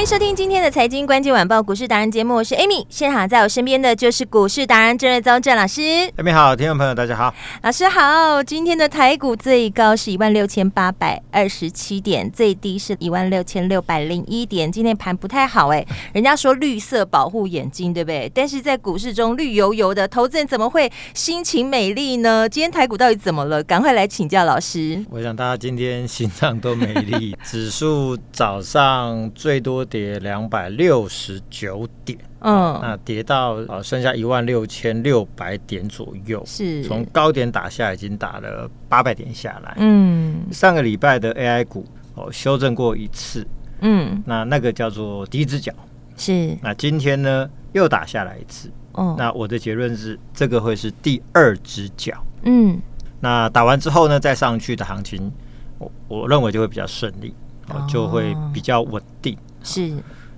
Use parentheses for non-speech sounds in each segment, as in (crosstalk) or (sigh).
欢迎收听今天的财经关键晚报股市达人节目，我是 Amy，现场在我身边的就是股市达人郑瑞宗郑老师。Amy 好，听众朋友大家好，老师好。今天的台股最高是一万六千八百二十七点，最低是一万六千六百零一点。今天盘不太好哎，人家说绿色保护眼睛，对不对？但是在股市中绿油油的，投资人怎么会心情美丽呢？今天台股到底怎么了？赶快来请教老师。我想大家今天心脏都美丽，(laughs) 指数早上最多。跌两百六十九点，嗯，那跌到呃剩下一万六千六百点左右，是。从高点打下已经打了八百点下来，嗯，上个礼拜的 AI 股哦修正过一次，嗯，那那个叫做第一只脚，是，那今天呢又打下来一次，哦，那我的结论是这个会是第二只脚，嗯，那打完之后呢再上去的行情，我我认为就会比较顺利，哦，就会比较稳定。是，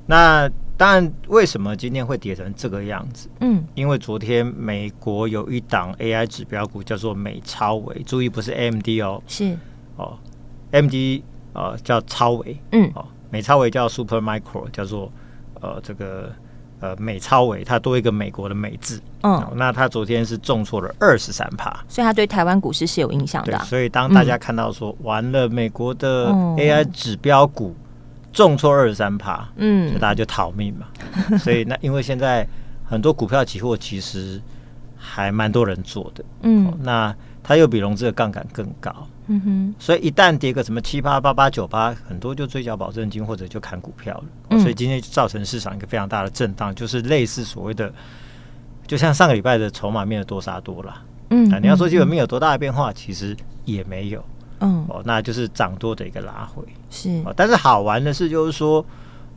那当然，为什么今天会跌成这个样子？嗯，因为昨天美国有一档 AI 指标股叫做美超微，注意不是 AMD 哦，是。哦，AMD 呃叫超微，嗯，哦，美超微叫 Super Micro，叫做呃这个呃美超微，它多一个美国的美字，嗯、哦，那它昨天是重挫了二十三趴，所以它对台湾股市是有影响的。所以当大家看到说、嗯、完了美国的 AI 指标股。重挫二十三趴，嗯，所以大家就逃命嘛。(laughs) 所以那因为现在很多股票期货其实还蛮多人做的，嗯、哦，那它又比融资的杠杆更高，嗯哼，所以一旦跌个什么七八、八八、九八，很多就追缴保证金或者就砍股票了。哦、所以今天造成市场一个非常大的震荡，就是类似所谓的，就像上个礼拜的筹码面的多杀多了，嗯，你要说基本面有多大的变化，其实也没有。嗯，哦，那就是涨多的一个拉回，是、哦。但是好玩的是，就是说，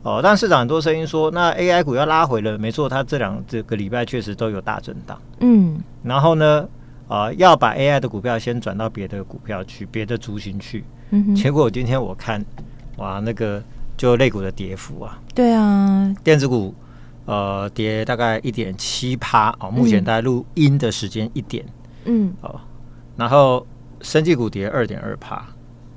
哦，但市场很多声音说，那 AI 股要拉回了，没错，它这两这个礼拜确实都有大震荡，嗯。然后呢，啊、呃，要把 AI 的股票先转到别的股票去，别的族群去。嗯。结果今天我看，哇，那个就类股的跌幅啊，对啊，电子股呃跌大概一点七趴哦，目前大概录音的时间一点，嗯，哦，然后。生技股跌二点二帕，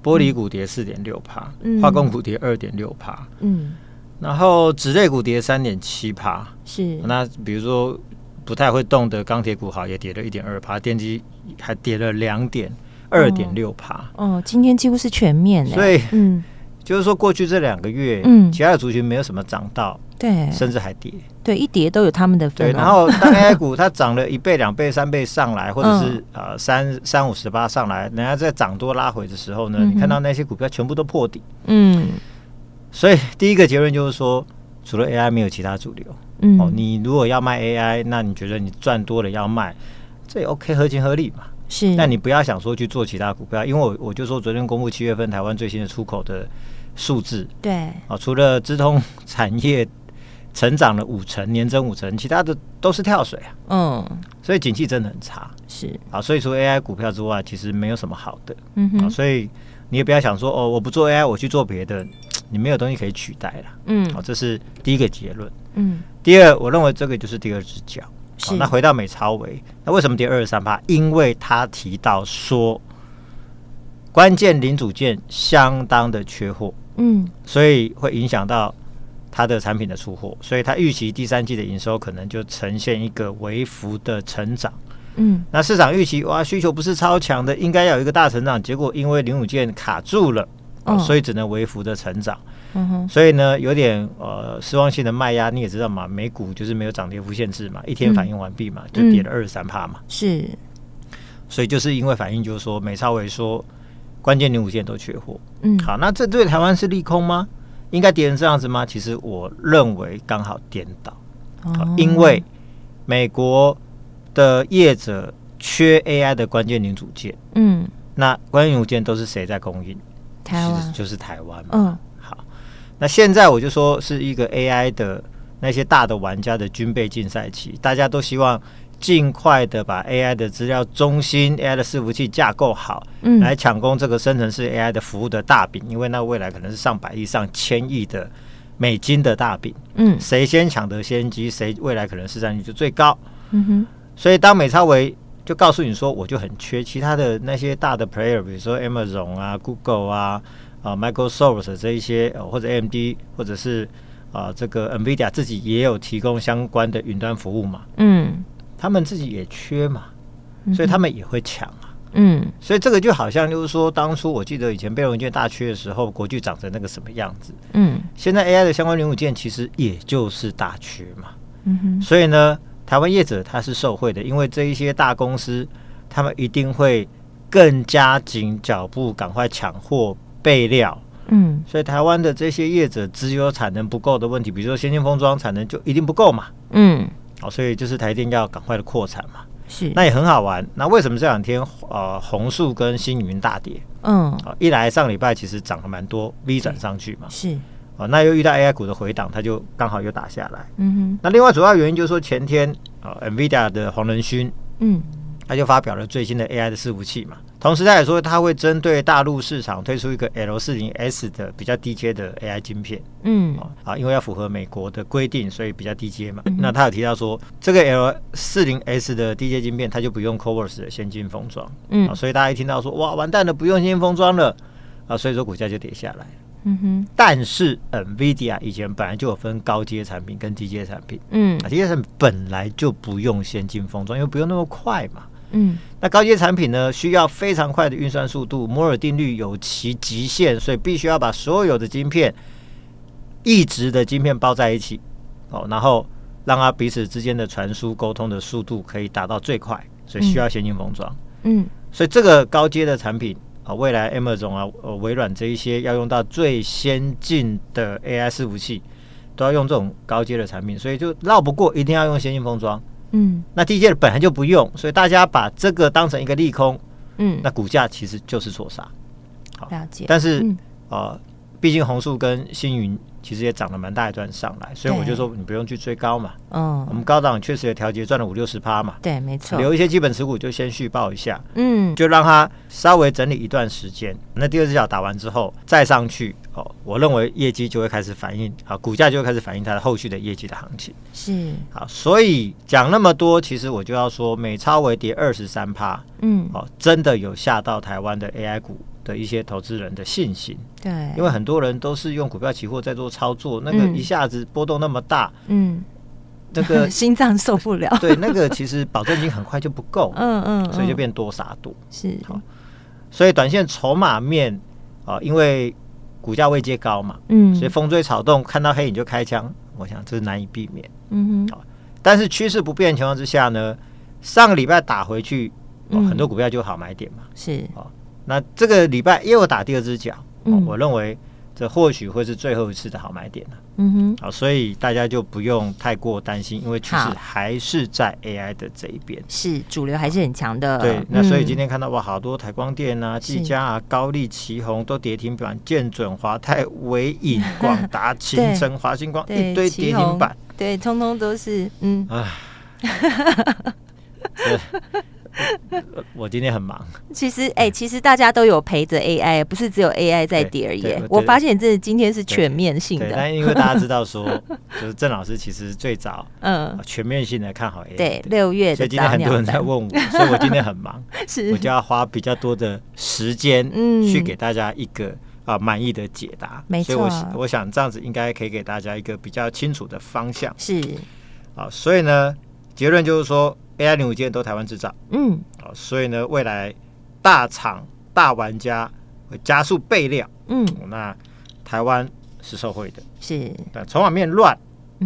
玻璃股跌四点六帕，化工股跌二点六帕，嗯，然后纸类股跌三点七帕，是。那比如说不太会动的钢铁股，好也跌了一点二帕，电机还跌了两点二点六帕。哦，今天几乎是全面，所以，嗯，就是说过去这两个月，嗯，其他的族群没有什么涨到。对，甚至还跌，对，一跌都有他们的份。对，然后当 AI 股它涨了一倍、两倍、三倍上来，或者是、嗯、呃三三五十八上来，人家在涨多拉回的时候呢，嗯、你看到那些股票全部都破底。嗯，所以第一个结论就是说，除了 AI 没有其他主流。嗯，哦，你如果要卖 AI，那你觉得你赚多了要卖，这也 OK，合情合理嘛。是，那你不要想说去做其他股票，因为我我就说昨天公布七月份台湾最新的出口的数字，对，啊、哦，除了资通产业。成长了五成，年增五成，其他的都是跳水啊。嗯，所以景气真的很差。是啊，所以除 AI 股票之外，其实没有什么好的。嗯哼，啊、所以你也不要想说哦，我不做 AI，我去做别的，你没有东西可以取代了。嗯，好、啊，这是第一个结论。嗯，第二，我认为这个就是第二只脚。好、啊，那回到美超微，那为什么跌二十三趴？因为他提到说，关键零组件相当的缺货。嗯，所以会影响到。它的产品的出货，所以它预期第三季的营收可能就呈现一个微幅的成长。嗯，那市场预期哇，需求不是超强的，应该要有一个大成长，结果因为零五件卡住了，哦，所以只能微幅的成长。嗯哼，所以呢，有点呃失望性的卖压，你也知道嘛，美股就是没有涨跌幅限制嘛，一天反应完毕嘛，就跌了二十三帕嘛。是，所以就是因为反应就是说，美超伟说关键零五件都缺货。嗯，好，那这对台湾是利空吗？应该跌成这样子吗？其实我认为刚好颠倒，哦，因为美国的业者缺 AI 的关键零组件，嗯，那关键零组件都是谁在供应？台湾就是台湾嘛。嗯，好，那现在我就说是一个 AI 的那些大的玩家的军备竞赛期，大家都希望。尽快的把 AI 的资料中心、AI 的伺服器架构好，嗯，来抢攻这个生成式 AI 的服务的大饼，因为那未来可能是上百亿、上千亿的美金的大饼，嗯，谁先抢得先机，谁未来可能市占率就最高，嗯哼。所以当美超维就告诉你说，我就很缺其他的那些大的 player，比如说 Amazon 啊、Google 啊、啊 Microsoft 这一些，或者 AMD，或者是啊这个 NVIDIA 自己也有提供相关的云端服务嘛，嗯。他们自己也缺嘛，所以他们也会抢啊。嗯，所以这个就好像就是说，当初我记得以前被文件大缺的时候，国巨长成那个什么样子。嗯，现在 AI 的相关零组件其实也就是大缺嘛。嗯哼，所以呢，台湾业者他是受惠的，因为这一些大公司他们一定会更加紧脚步，赶快抢货备料。嗯，所以台湾的这些业者只有产能不够的问题，比如说先进封装产能就一定不够嘛。嗯。哦，所以就是台电要赶快的扩产嘛，是，那也很好玩。那为什么这两天呃红树跟星云大跌？嗯，啊，一来上礼拜其实涨了蛮多，V 转上去嘛，是，哦，那又遇到 AI 股的回档，它就刚好又打下来。嗯哼，那另外主要原因就是说前天啊，NVIDIA 的黄仁勋，嗯。他就发表了最新的 AI 的伺服器嘛，同时他也说他会针对大陆市场推出一个 L 四零 S 的比较低阶的 AI 晶片，嗯，啊，因为要符合美国的规定，所以比较低阶嘛。嗯、那他有提到说，这个 L 四零 S 的低阶晶片，它就不用 Covers 的先进封装，嗯，啊，所以大家一听到说，哇，完蛋了，不用先进封装了，啊，所以说股价就跌下来。嗯哼，但是 NVIDIA 以前本来就有分高阶产品跟低阶产品，嗯，啊，低阶产品本来就不用先进封装，因为不用那么快嘛。嗯，那高阶产品呢，需要非常快的运算速度，摩尔定律有其极限，所以必须要把所有的晶片，一直的晶片包在一起，哦，然后让它彼此之间的传输沟通的速度可以达到最快，所以需要先进封装。嗯，所以这个高阶的产品啊，未来 Amazon 啊、呃、微软这一些要用到最先进的 AI 伺服器，都要用这种高阶的产品，所以就绕不过，一定要用先进封装。嗯，那低阶的本来就不用，所以大家把这个当成一个利空，嗯，那股价其实就是错杀。好，了解。但是，嗯、呃，毕竟红树跟星云其实也涨了蛮大一段上来，所以我就说你不用去追高嘛。嗯，我们高档确实也调节赚了五六十趴嘛。对，没错。留一些基本持股就先续报一下，嗯，就让它稍微整理一段时间。那第二只脚打完之后再上去。我认为业绩就会开始反映，啊，股价就会开始反映它的后续的业绩的行情。是，好，所以讲那么多，其实我就要说，美超微跌二十三趴，嗯，哦，真的有吓到台湾的 AI 股的一些投资人的信心。对，因为很多人都是用股票期货在做操作，那个一下子波动那么大，嗯，那个 (laughs) 心脏受不了。对，那个其实保证金很快就不够，嗯嗯，所以就变多杀多。是，好，所以短线筹码面啊，因为。股价位阶高嘛，嗯，所以风吹草动，看到黑影就开枪，我想这是难以避免，嗯哼，但是趋势不变的情况之下呢，上个礼拜打回去，哦，很多股票就好买点嘛，是，哦，那这个礼拜又打第二只脚，哦，我认为。这或许会是最后一次的好买点了。嗯哼，好，所以大家就不用太过担心，因为趋势还是在 AI 的这一边，是主流还是很强的。对，那所以今天看到哇，好多台光电啊、技嘉啊、高丽、旗宏都跌停板，建准、华泰、伟影、广达、(laughs) 勤诚、华星光一堆跌停板，对，通通都是嗯。唉 (laughs) (laughs) 我今天很忙。其实，哎、欸，其实大家都有陪着 AI，不是只有 AI 在跌而已。我发现这今天是全面性的。但因为大家 (laughs) 知道说，就是郑老师其实最早嗯全面性的看好 AI。对，六月的。所以今天很多人在问我，所以我今天很忙，(laughs) 是我就要花比较多的时间嗯去给大家一个啊满意的解答。没错。所以我我想这样子应该可以给大家一个比较清楚的方向。是。啊，所以呢，结论就是说。AI 零五件都台湾制造，嗯，哦，所以呢，未来大厂大玩家会加速备料，嗯，那台湾是受惠的，是，但筹码面乱，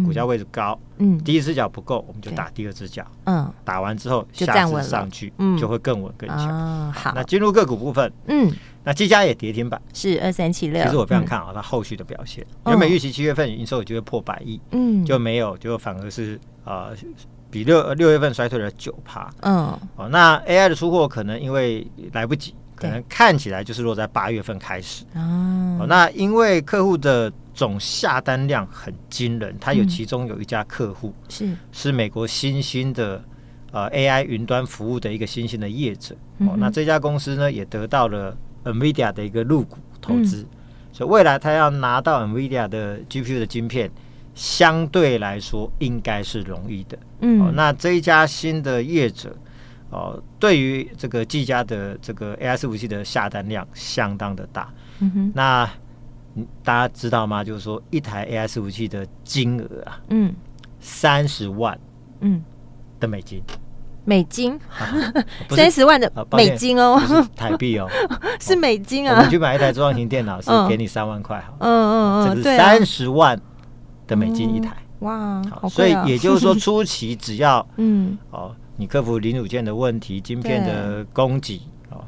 股价位置高，嗯，第一只脚不够，我们就打第二只脚，嗯，打完之后下次上去，嗯，就会更稳更强。好，那进入个股部分，嗯，那技嘉也跌停板，是二三七六，其实我非常看好它后续的表现，原本预期七月份营收有机会破百亿，嗯，就没有，就反而是。呃，比六六月份衰退了九趴。嗯，哦，那 AI 的出货可能因为来不及，可能看起来就是落在八月份开始。哦，那因为客户的总下单量很惊人，他有其中有一家客户是是美国新兴的呃 AI 云端服务的一个新兴的业者。哦，那这家公司呢也得到了 NVIDIA 的一个入股投资，所以未来他要拿到 NVIDIA 的 GPU 的晶片。相对来说应该是容易的，嗯、哦，那这一家新的业者，哦，对于这个技嘉的这个 AI 伺服器的下单量相当的大，嗯哼，那大家知道吗？就是说一台 AI 伺服器的金额啊，嗯，三十万，嗯。的美金，美金，三十万的美金哦，台币哦，(laughs) 是美金啊，我们去买一台桌上型电脑是给你三万块，好，嗯嗯嗯，这是三十万。的美金一台，哇，好，所以也就是说，(laughs) 初期只要嗯。哦，你克服零组件的问题、晶片的供给哦、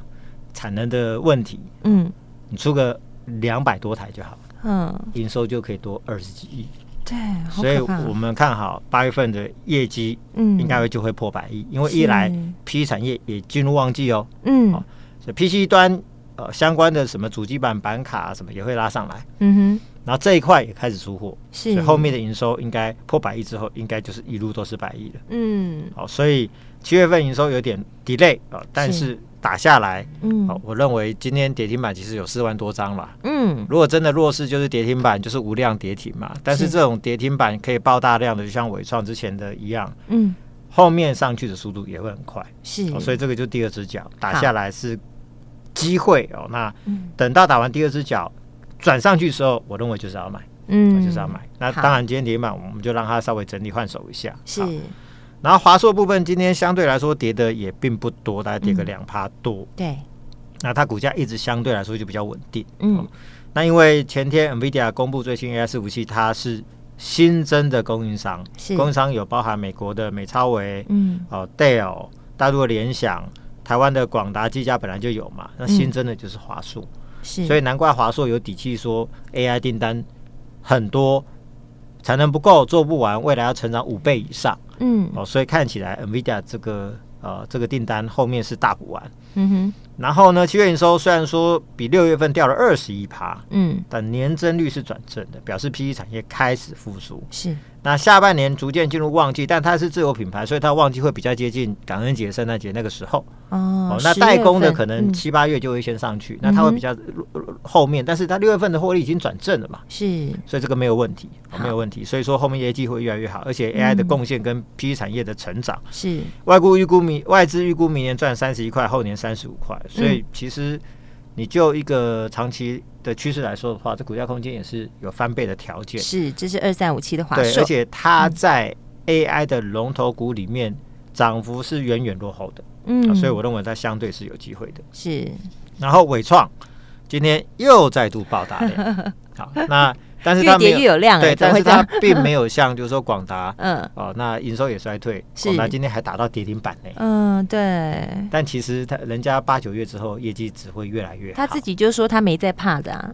产能的问题，嗯，你出个两百多台就好，嗯，营收就可以多二十几亿，对，所以我们看好八月份的业绩，嗯，应该会就会破百亿，因为一来 PC 产业也进入旺季哦，嗯，所以 PC 端呃相关的什么主机板、板卡什么也会拉上来，嗯哼。然后这一块也开始出货，是所以后面的营收应该破百亿之后，应该就是一路都是百亿了。嗯，好，所以七月份营收有点 delay 啊，但是打下来，嗯，好，我认为今天跌停板其实有四万多张了。嗯，如果真的弱势就是跌停板，就是无量跌停嘛。但是这种跌停板可以爆大量的，就像伟创之前的一样，嗯，后面上去的速度也会很快。是，所以这个就第二只脚打下来是机会哦。那等到打完第二只脚。转上去的时候，我认为就是要买，嗯，就是要买。那当然，今天跌满，我们就让它稍微整理换手一下。是。然后华硕部分今天相对来说跌的也并不多，大概跌个两趴多。对。那它股价一直相对来说就比较稳定。嗯。那因为前天 NVIDIA 公布最新 AI 伺服器，它是新增的供应商，供应商有包含美国的美超微，嗯，哦，Dell，大陆的联想，台湾的广达、技嘉本来就有嘛，那新增的就是华硕。所以难怪华硕有底气说 AI 订单很多，产能不够做不完，未来要成长五倍以上。嗯，哦，所以看起来 NVIDIA 这个呃这个订单后面是大补完。嗯哼。然后呢，七月营收虽然说比六月份掉了二十一趴，嗯，但年增率是转正的，表示 PC 产业开始复苏。是。那下半年逐渐进入旺季，但它是自有品牌，所以它旺季会比较接近感恩节、圣诞节那个时候。哦，哦，那代工的可能七八月就会先上去，嗯、那它会比较后面，但是它六月份的获利已经转正了嘛？是，所以这个没有问题，哦、没有问题。所以说后面业绩会越来越好，而且 AI 的贡献跟 PC 产业的成长是外估预估明外资预估明年赚三十一块，后年三十五块，所以其实你就一个长期。的趋势来说的话，这股价空间也是有翻倍的条件。是，这是二三五七的话，对，而且它在 AI 的龙头股里面涨幅是远远落后的。嗯，所以我认为它相对是有机会的。是，然后伟创今天又再度爆大量。(laughs) 好，那。但是它越有量，对，但是它并没有像就是说广达，嗯，哦，那营收也衰退，广达今天还打到跌停板呢，嗯，对。但其实他人家八九月之后业绩只会越来越好，他自己就说他没在怕的啊，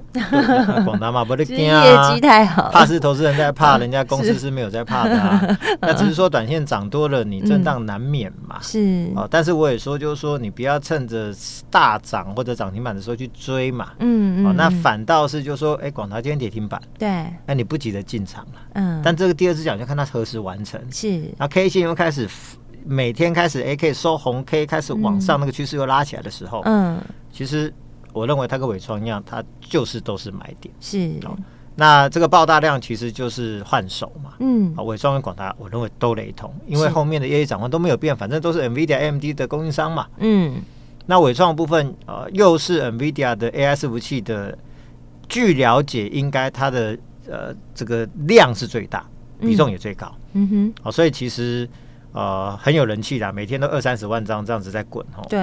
广达嘛不得 (laughs) 惊啊，业绩太好，怕是投资人在怕，人家公司是没有在怕的啊，(laughs) 那只是说短线涨多了，你震荡难免嘛，是哦。但是我也说就是说你不要趁着大涨或者涨停板的时候去追嘛，嗯嗯，哦，那反倒是就是说，哎，广达今天跌停板。对，那你不急着进场了，嗯，但这个第二只脚就看它何时完成，是，然后 K 线又开始每天开始 A K 收红 K，开始往上那个趋势又拉起来的时候，嗯，其实我认为它跟伟创一样，它就是都是买点，是，那这个爆大量其实就是换手嘛，嗯，啊，伟创跟广达我认为都雷同，因为后面的业绩展望都没有变，反正都是 NVIDIA AMD 的供应商嘛，嗯，那伟创部分呃又是 NVIDIA 的 AI 伺服器的。据了解，应该它的呃这个量是最大，比重也最高。嗯哼，哦，所以其实呃很有人气的，每天都二三十万张这样子在滚哦。对，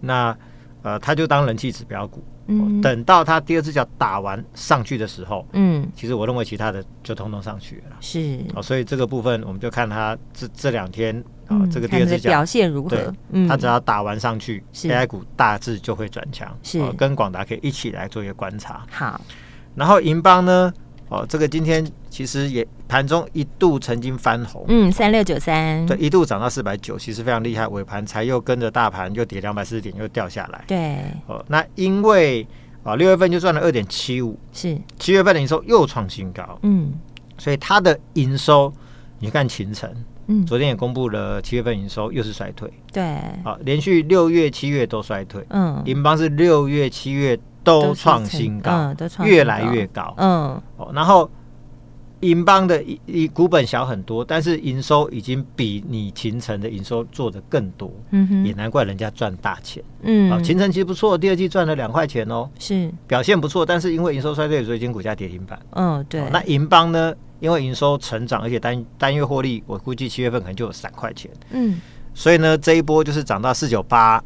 那呃他就当人气指标股。嗯，等到他第二只脚打完上去的时候，嗯，其实我认为其他的就通通上去了。是，哦，所以这个部分我们就看他这这两天啊，这个第二只脚表现如何。嗯，他只要打完上去，AI 股大致就会转强。是，跟广达可以一起来做一个观察。好，然后银邦呢，哦，这个今天其实也盘中一度曾经翻红，嗯，三六九三，对，一度涨到四百九，其实非常厉害。尾盘才又跟着大盘又跌两百四十点，又掉下来。对，哦，那因为啊六月份就赚了二点七五，是。七月份的营收又创新高，嗯，所以它的营收，你看秦城，嗯，昨天也公布了七月份营收又是衰退，对，啊，连续六月、七月都衰退，嗯，银邦是六月、七月。都创新高，越来越高。嗯，哦，然后银邦的一股本小很多，但是营收已经比你勤诚的营收做的更多。嗯哼，也难怪人家赚大钱。嗯，啊，勤诚其实不错，第二季赚了两块钱哦，是表现不错。但是因为营收衰退，所以今天股价跌停板。嗯，对。那银邦呢？因为营收成长，而且单单月获利，我估计七月份可能就有三块钱。嗯，所以呢，这一波就是涨到四九八，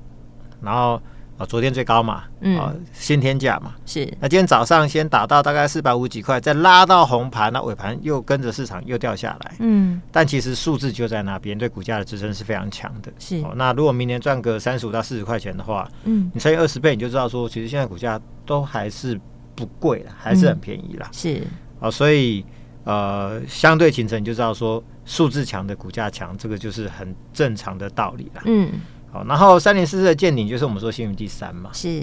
然后。啊，昨天最高嘛，嗯，啊，新天价嘛，是。那今天早上先打到大概四百五几块，再拉到红盘，那尾盘又跟着市场又掉下来，嗯。但其实数字就在那边，对股价的支撑是非常强的。是。哦那如果明年赚个三十五到四十块钱的话，嗯，你乘以二十倍，你就知道说，其实现在股价都还是不贵了，还是很便宜啦。是。啊，所以呃，相对形成你就知道说，数字强的股价强，这个就是很正常的道理了。嗯。好，然后三零四四的见顶就是我们说新云第三嘛，是。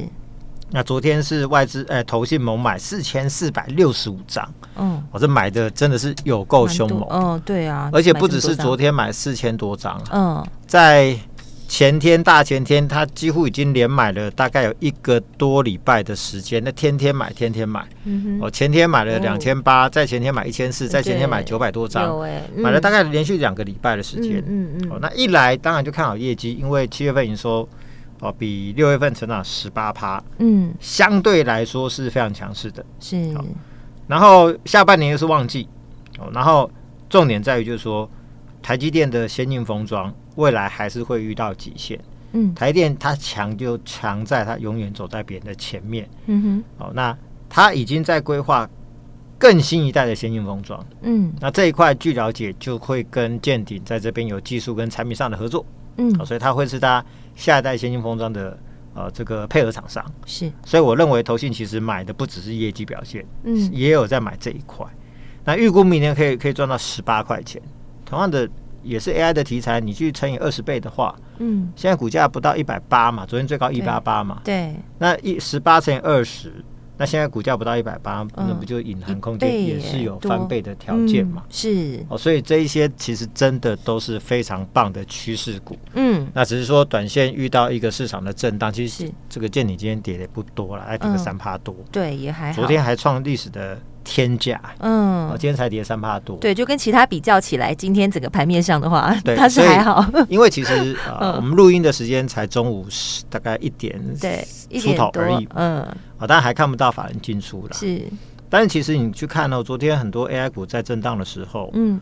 那昨天是外资哎投信猛买四千四百六十五张，嗯，我这买的真的是有够凶猛，嗯，对啊，而且不只是昨天买四千多张，嗯，在。前天、大前天，他几乎已经连买了大概有一个多礼拜的时间，那天天买，天天买。哦，前天买了两千八，在前天买一千四，在前天买九百多张，买了大概连续两个礼拜的时间。嗯嗯，哦，那一来当然就看好业绩，因为七月份营收哦比六月份成长十八趴，嗯，相对来说是非常强势的。是，然后下半年又是旺季，哦，然后重点在于就是说。台积电的先进封装未来还是会遇到极限。嗯，台电它强就强在它永远走在别人的前面。嗯哼，哦，那它已经在规划更新一代的先进封装。嗯，那这一块据了解就会跟建鼎在这边有技术跟产品上的合作。嗯，哦，所以它会是它下一代先进封装的呃这个配合厂商。是，所以我认为投信其实买的不只是业绩表现，嗯，也有在买这一块。那预估明年可以可以赚到十八块钱。同样的也是 AI 的题材，你去乘以二十倍的话，嗯，现在股价不到一百八嘛，昨天最高一八八嘛，对，那一十八乘以二十，那现在股价不到一百八，那不就隐含空间也是有翻倍的条件嘛？嗯、是。哦，所以这一些其实真的都是非常棒的趋势股，嗯，那只是说短线遇到一个市场的震荡，其实这个见你今天跌的不多了，还跌个三趴多，嗯，对，也还好，昨天还创历史的。天价，嗯，今天才跌三帕多，对，就跟其他比较起来，今天整个盘面上的话，对，它是还好，(laughs) 因为其实啊，我们录音的时间才中午十大概一点对出头而已，嗯，啊，当然还看不到法人进出了，是，但是其实你去看呢，昨天很多 AI 股在震荡的时候，嗯。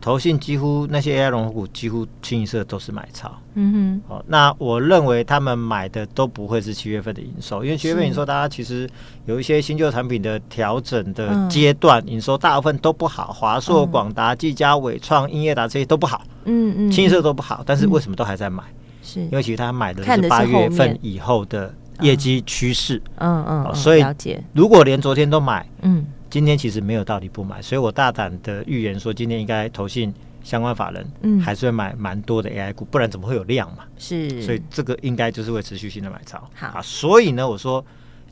投信几乎那些 AI 龙头股几乎清一色都是买超，嗯哼，哦，那我认为他们买的都不会是七月份的营收，因为七月份营收大家其实有一些新旧产品的调整的阶段，营收大部分都不好，华硕、广达、技嘉、伟创、英业达这些都不好，嗯嗯，清一色都不好，但是为什么都还在买？是。因为其实他买的是八月份以后的业绩趋势，嗯嗯，所以如果连昨天都买，嗯。今天其实没有道理不买，所以我大胆的预言说，今天应该投信相关法人，嗯，还是会买蛮多的 AI 股，不然怎么会有量嘛？是，所以这个应该就是会持续性的买超。好，啊，所以呢，我说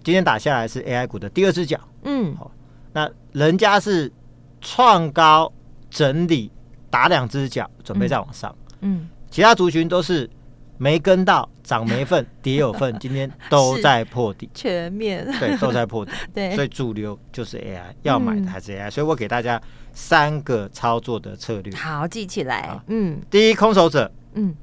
今天打下来是 AI 股的第二只脚，嗯，好，那人家是创高整理打两只脚，准备再往上，嗯，其他族群都是。没跟到，涨没份，跌有份，今天都 (laughs) 在破底，全面。对，都在破底，(laughs) 对，所以主流就是 AI，要买的还是 AI，所以我给大家三个操作的策略，好记起来，嗯，第一，空手者，嗯，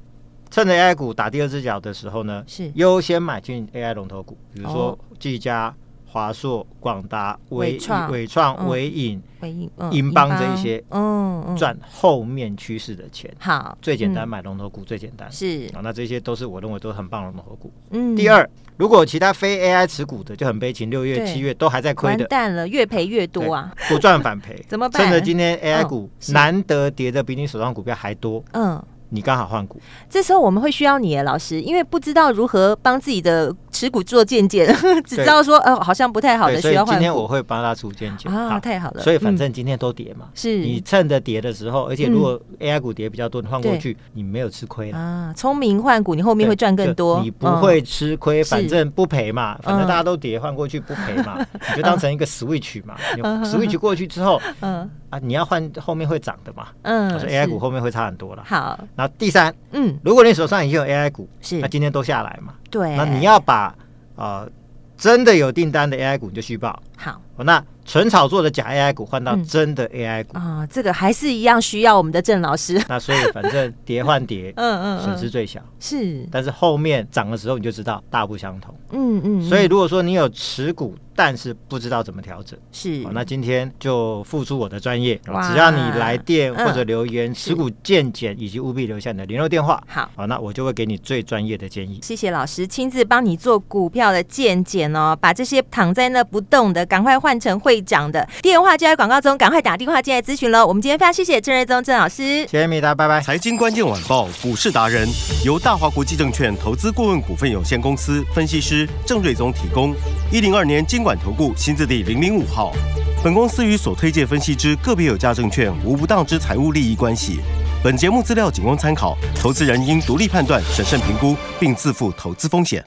趁着 AI 股打第二只脚的时候呢，是。优先买进 AI 龙头股，比如说技嘉。华硕、广达、伟创、伟创、伟影、伟影、银邦这一些，嗯，赚后面趋势的钱。好，最简单买龙头股最简单。是。啊，那这些都是我认为都很棒的龙头股。嗯，第二，如果其他非 AI 持股的就很悲情，六月、七月都还在亏的，完蛋了，越赔越多啊，不赚反赔，(laughs) 怎么办？趁着今天 AI 股难得跌的比你手上股票还多，嗯。你刚好换股，这时候我们会需要你，老师，因为不知道如何帮自己的持股做健检，(laughs) 只知道说呃好像不太好的需要换。今天我会帮他出健检啊，太好了。所以反正今天都跌嘛，是。你趁着跌的时候，而且如果 AI 股跌比较多，你换过去，你没有吃亏啊。聪明换股，你后面会赚更多，你不会吃亏，反正不赔嘛，反正大家都跌，换过去不赔嘛，(laughs) 你就当成一个 switch 嘛，switch 过去之后，嗯啊，你要换后面会涨的嘛，嗯，我说 AI 股后面会差很多了。好，然后第三，嗯，如果你手上已经有 AI 股，是。那今天都下来嘛，对，那你要把呃真的有订单的 AI 股你就续报，好，那。纯炒作的假 AI 股换到真的 AI 股啊，这个还是一样需要我们的郑老师。那所以反正 (laughs) 跌换跌，嗯嗯，损失最小是，但是后面涨的时候你就知道大不相同。嗯嗯，所以如果说你有持股，但是不知道怎么调整，是，那今天就付出我的专业，只要你来电或者留言持股见解，以及务必留下你的联络电话。好，好，那我就会给你最专业的建议。谢谢老师亲自帮你做股票的见解哦，把这些躺在那不动的赶快换成会。长的电话就在广告中，赶快打电话进来咨询喽。我们今天非常谢谢郑瑞宗郑老师，谢谢米达，拜拜。财经关键晚报股市达人由大华国际证券投资顾问股份有限公司分析师郑瑞宗提供。一零二年金管投顾新字第零零五号。本公司与所推荐分析之个别有价证券无不当之财务利益关系。本节目资料仅供参考，投资人应独立判断、审慎评估，并自负投资风险。